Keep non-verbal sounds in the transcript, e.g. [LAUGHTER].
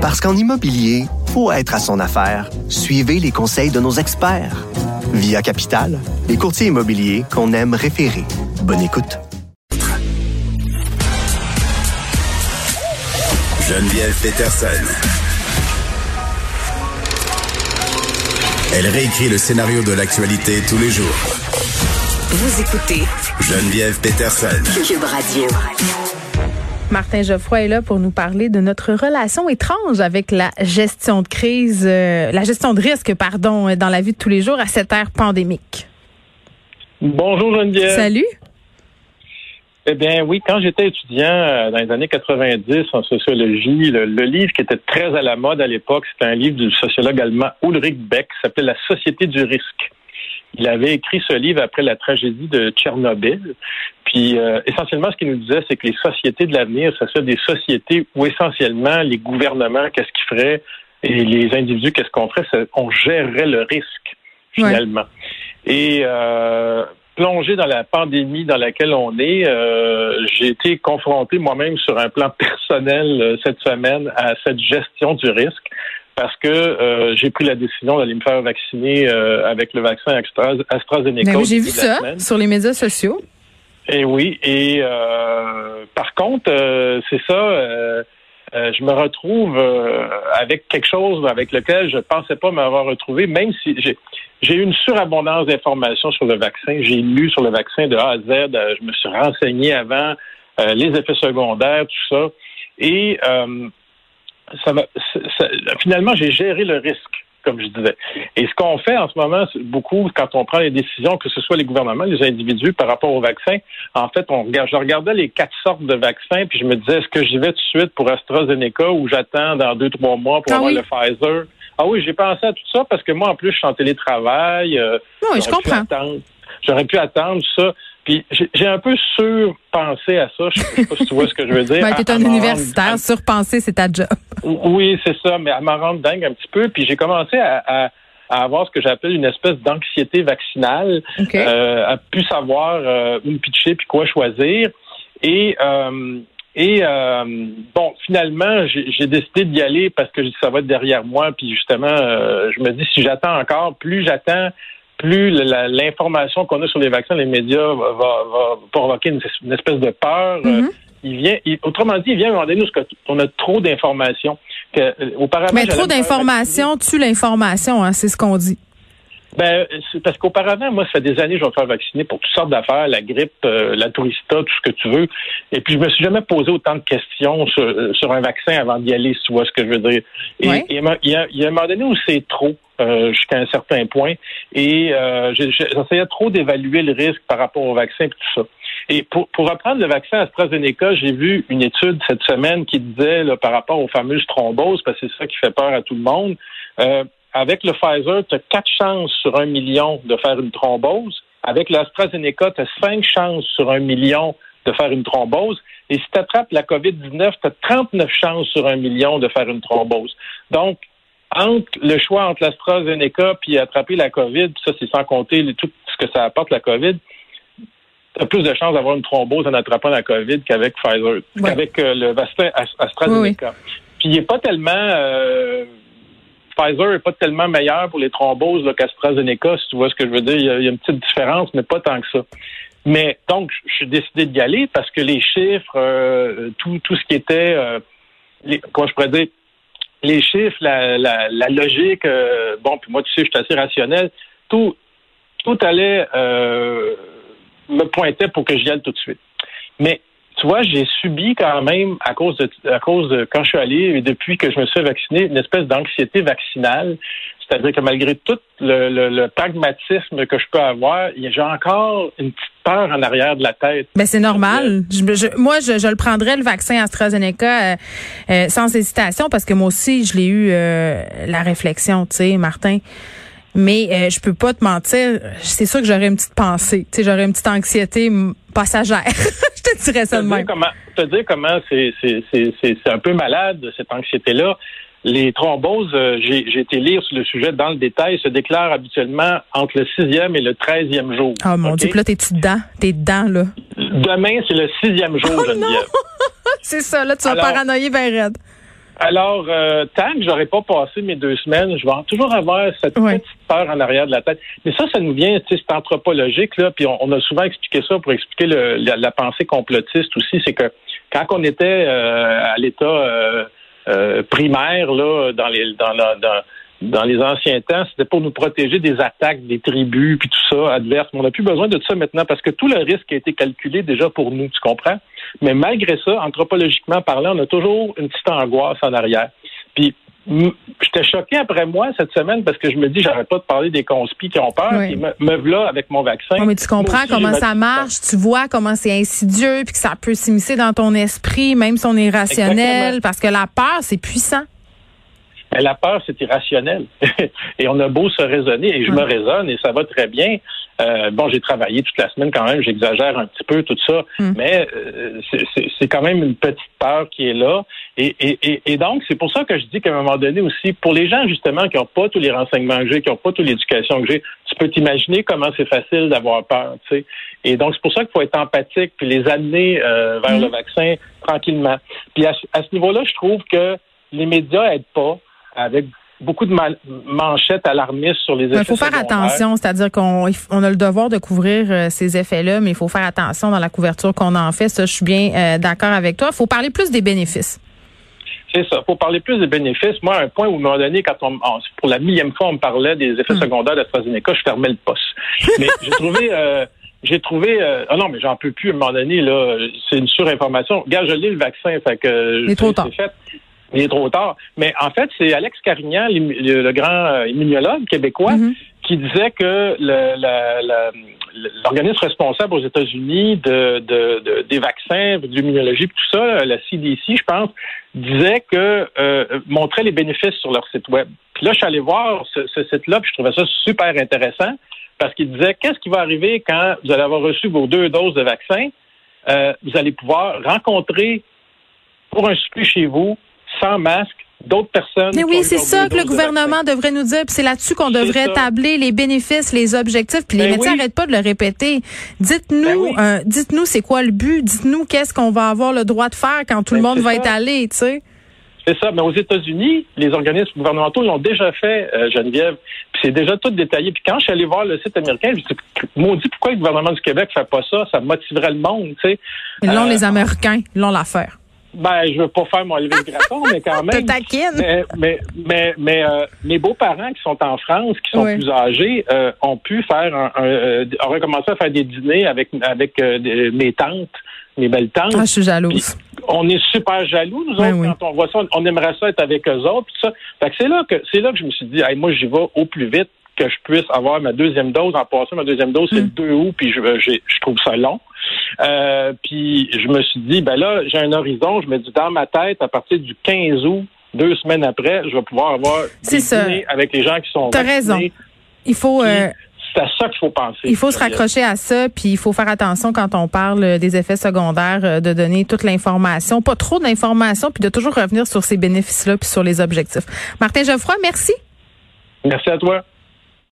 Parce qu'en immobilier, faut être à son affaire. Suivez les conseils de nos experts. Via Capital, les courtiers immobiliers qu'on aime référer. Bonne écoute. Geneviève Peterson. Elle réécrit le scénario de l'actualité tous les jours. Vous écoutez Geneviève Peterson. Cube Radio. Martin Geoffroy est là pour nous parler de notre relation étrange avec la gestion de crise, euh, la gestion de risque, pardon, dans la vie de tous les jours à cette ère pandémique. Bonjour Geneviève. Salut. Eh bien oui, quand j'étais étudiant euh, dans les années 90 en sociologie, le, le livre qui était très à la mode à l'époque, c'était un livre du sociologue allemand Ulrich Beck qui s'appelait La société du risque. Il avait écrit ce livre après la tragédie de Tchernobyl. Puis euh, essentiellement, ce qu'il nous disait, c'est que les sociétés de l'avenir, ce serait des sociétés où essentiellement les gouvernements, qu'est-ce qu'ils feraient, et les individus, qu'est-ce qu'on ferait, on gérerait le risque finalement. Et euh, plongé dans la pandémie dans laquelle on est, euh, j'ai été confronté moi-même sur un plan personnel euh, cette semaine à cette gestion du risque parce que euh, j'ai pris la décision d'aller me faire vacciner euh, avec le vaccin Astra- AstraZeneca. Oui, j'ai vu ça semaine. sur les médias sociaux. Et oui, et euh, par contre, c'est ça, euh, je me retrouve euh, avec quelque chose avec lequel je pensais pas m'avoir retrouvé, même si j'ai j'ai eu une surabondance d'informations sur le vaccin. J'ai lu sur le vaccin de A à Z, euh, je me suis renseigné avant les effets secondaires, tout ça. Et ça va, ça- ça- finalement, j'ai géré le risque, comme je disais. Et ce qu'on fait en ce moment, beaucoup, quand on prend les décisions, que ce soit les gouvernements, les individus, par rapport au vaccin, en fait, on regarde, je regardais les quatre sortes de vaccins, puis je me disais, est-ce que j'y vais tout de suite pour AstraZeneca ou j'attends dans deux, trois mois pour Ah avoir oui. le Pfizer? Ah oui, j'ai pensé à tout ça parce que moi, en plus, je suis en télétravail. euh, Oui, je comprends. J'aurais pu attendre ça. Puis j'ai un peu surpensé à ça. Je sais pas si tu vois ce que je veux dire. [LAUGHS] Ben, t'es à un universitaire, surpenser, c'est ta job. oui, c'est ça, mais à m'en rendre dingue un petit peu. Puis j'ai commencé à, à- à avoir ce que j'appelle une espèce d'anxiété vaccinale, OK. euh, à plus savoir euh, où me pitcher puis quoi choisir. Et euh, et euh, bon, finalement, j'ai décidé d'y aller parce que ça va être derrière moi. Puis justement, euh, je me dis si j'attends encore, plus j'attends, plus l'information qu'on a sur les vaccins, les médias va, provoquer une, une espèce de peur. Euh, Mhm. il vient, il- autrement dit, il vient à un moment donné où on a trop d'informations. Euh, Mais trop d'informations tue l'information, hein, c'est ce qu'on dit. Ben, c'est parce qu'auparavant, moi, ça fait des années que je vais me faire vacciner pour toutes sortes d'affaires, la grippe, euh, la tourista, tout ce que tu veux. Et puis, je me suis jamais posé autant de questions sur, euh, sur un vaccin avant d'y aller, si tu vois ce que je veux dire. Et, Ouais. il y, a, y a un moment donné où c'est trop, euh, jusqu'à un certain point. Et euh, j'essayais trop d'évaluer le risque par rapport au vaccin et tout ça. Et pour, pour reprendre le vaccin AstraZeneca, j'ai vu une étude cette semaine qui disait, là, par rapport aux fameuses thromboses, parce que c'est ça qui fait peur à tout le monde, euh, avec le Pfizer, tu as quatre chances sur un million de faire une thrombose. Avec l'AstraZeneca, tu as cinq chances sur un million de faire une thrombose. Et si tu attrapes la COVID-19, tu as 39 chances sur un million de faire une thrombose. Donc, entre le choix entre l'AstraZeneca puis attraper la COVID, puis ça, c'est sans compter tout ce que ça apporte la COVID, tu as plus de chances d'avoir une thrombose en attrapant la COVID qu'avec Pfizer, qu'avec euh, le vaccin As- AstraZeneca. Puis il n'est pas tellement euh, Pfizer n'est pas tellement meilleur pour les thromboses qu'AstraZeneca, si tu vois ce que je veux dire. Il y, a, une petite différence, mais pas tant que ça. Mais donc, je suis décidé d'y aller parce que les chiffres, euh, tout, tout ce qui était, euh, comment je pourrais dire, les chiffres, la, logique, euh, bon, puis moi, tu sais, je suis assez rationnel, tout, tout allait, me pointait pour que j'y aille tout de suite. Mais tu vois, j'ai subi quand même, à cause de, à cause de quand je suis allé et depuis que je me suis fait vacciner, une espèce d'anxiété vaccinale. C'est-à-dire que malgré tout le, le, le pragmatisme que je peux avoir, il y a- j'ai encore une petite peur en arrière de la tête. Ben c'est normal. Je- je- moi, je, je le prendrais le vaccin AstraZeneca euh, euh, sans hésitation parce que moi aussi, je l'ai eu euh, la réflexion, tu sais, Martin. Mais euh, je peux pas te mentir, c'est sûr que j'aurais une petite pensée, tu sais, j'aurais une petite anxiété passagère. [LAUGHS] je te dirais ça de même. comment, te dire comment c'est, c'est, c'est, c'est, c'est un peu malade, cette anxiété-là. Les thromboses, euh, j'ai, j'ai été lire sur le sujet dans le détail, se déclarent habituellement entre le sixième et le treizième jour. Oh mon OK? Dieu, là, t'es-tu dedans? T'es dedans, là. Demain, c'est le sixième jour, Oh Geneviève. [LAUGHS] C'est ça, là, tu vas paranoïer ben raide. Alors, euh, tant que j'aurais pas passé mes deux semaines, je vais toujours avoir cette petite peur en arrière de la tête. Mais ça, ça nous vient, tu sais, c'est anthropologique, là, puis on, a souvent expliqué ça pour expliquer le, la, pensée complotiste aussi, c'est que quand on était euh, à l'état euh, primaire, là, dans les dans, dans dans les anciens temps, c'était pour nous protéger des attaques des tribus puis tout ça adverse. Mais on n'a plus besoin de ça maintenant parce que tout le risque a été calculé déjà pour nous, tu comprends? Mais malgré ça, anthropologiquement parlant, on a toujours une petite angoisse en arrière. Puis j'étais choqué après moi cette semaine parce que je me dis j'arrête pas de parler des conspis qui ont peur et me, me voilà avec mon vaccin. mais tu comprends comment ça marche, tu vois comment c'est insidieux puis que ça peut s'immiscer dans ton esprit même si on est rationnel parce que la peur c'est puissant. Mais la peur, c'est irrationnel. [LAUGHS] et on a beau se raisonner, et je me raisonne, et ça va très bien. Euh, bon, j'ai travaillé toute la semaine quand même, j'exagère un petit peu tout ça, mm. mais euh, c'est quand même une petite peur qui est là. Et, et, et donc, c'est pour ça que je dis qu'à un moment donné aussi, pour les gens justement qui n'ont pas tous les renseignements que j'ai, qui n'ont pas toute l'éducation que j'ai, tu peux t'imaginer comment c'est facile d'avoir peur. Tu sais. Et donc, c'est pour ça qu'il faut être empathique, puis les amener euh, vers mm. le vaccin tranquillement. Puis à, à ce niveau-là, je trouve que les médias aident pas avec beaucoup de manchettes alarmistes sur les effets. Il faut faire attention, c'est-à-dire qu'on on a le devoir de couvrir euh, ces effets-là, mais il faut faire attention dans la couverture qu'on en fait. Ça, je suis bien euh, d'accord avec toi. Il faut parler plus des bénéfices. C'est ça. Il faut parler plus des bénéfices. Moi, un point où, à un moment donné, quand on, pour la millième fois, on me parlait des effets hmm. secondaires de AstraZeneca, je fermais le poste. Mais [LAUGHS] j'ai trouvé... Euh, j'ai trouvé ah non mais j'en peux plus à un moment donné là c'est une surinformation regarde je lis le vaccin fait que c'est trop tard il est trop tard. Mais en fait, c'est Alex Carignan, le, grand euh, immunologue québécois, mm-hmm. qui disait que l'organisme responsable aux États-Unis de, des vaccins, de l'immunologie, tout ça, la CDC, je pense, disait que euh, montrait les bénéfices sur leur site web. Puis là, je suis allé voir ce, site-là, puis je trouvais ça super intéressant parce qu'il disait qu'est-ce qui va arriver quand vous allez avoir reçu vos deux doses de vaccin, euh, vous allez pouvoir rencontrer pour un souper chez vous sans masque d'autres personnes. Mais oui, c'est ça que le gouvernement devrait nous dire, puis c'est là-dessus qu'on devrait tabler les bénéfices, les objectifs, puis les ben médecins n'arrêtent pas de le répéter. Dites-nous, ben euh, dites-nous c'est quoi le but, dites-nous qu'est-ce qu'on va avoir le droit de faire quand tout le ben, monde va être allé, tu sais. C'est ça. Mais aux États-Unis, les organismes gouvernementaux l'ont déjà fait, euh, Geneviève. Puis c'est déjà tout détaillé. Puis quand je suis allé voir le site américain, je me suis dit, maudit, pourquoi le gouvernement du Québec fait pas ça? Ça motiverait le monde, tu sais. Ils l'ont, les euh, Américains. Ils l'ont l'affaire. Ben, je veux pas faire mon lever de graton, mais quand [LAUGHS] même. mais mais mais, mais euh, mes beaux-parents qui sont en France, qui sont plus âgés, euh, ont pu faire un, un euh, recommencer à faire des dîners avec avec mes tantes, mes belles tantes. Ah, je suis jalouse. on est super jaloux nous autres quand on voit ça, on aimerait ça être avec eux autres, tout ça. Fait que c'est là que c'est là que je me suis dit, hey, moi j'y vais au plus vite que je puisse avoir ma deuxième dose. En passant, ma deuxième dose, c'est le 2 mm. août, puis je, je trouve ça long. Euh, puis je me suis dit, ben là, j'ai un horizon. Je me dis, dans ma tête, à partir du 15 août, deux semaines après, je vais pouvoir avoir des dîners avec les gens qui sont T'as raison. Il faut... Euh, c'est à ça qu'il faut penser. Il faut se raccrocher à ça, puis il faut faire attention quand on parle des effets secondaires, euh, de donner toute l'information, pas trop d'informations, puis de toujours revenir sur ces bénéfices-là, puis sur les objectifs. Martin Geoffroy, merci. Merci à toi.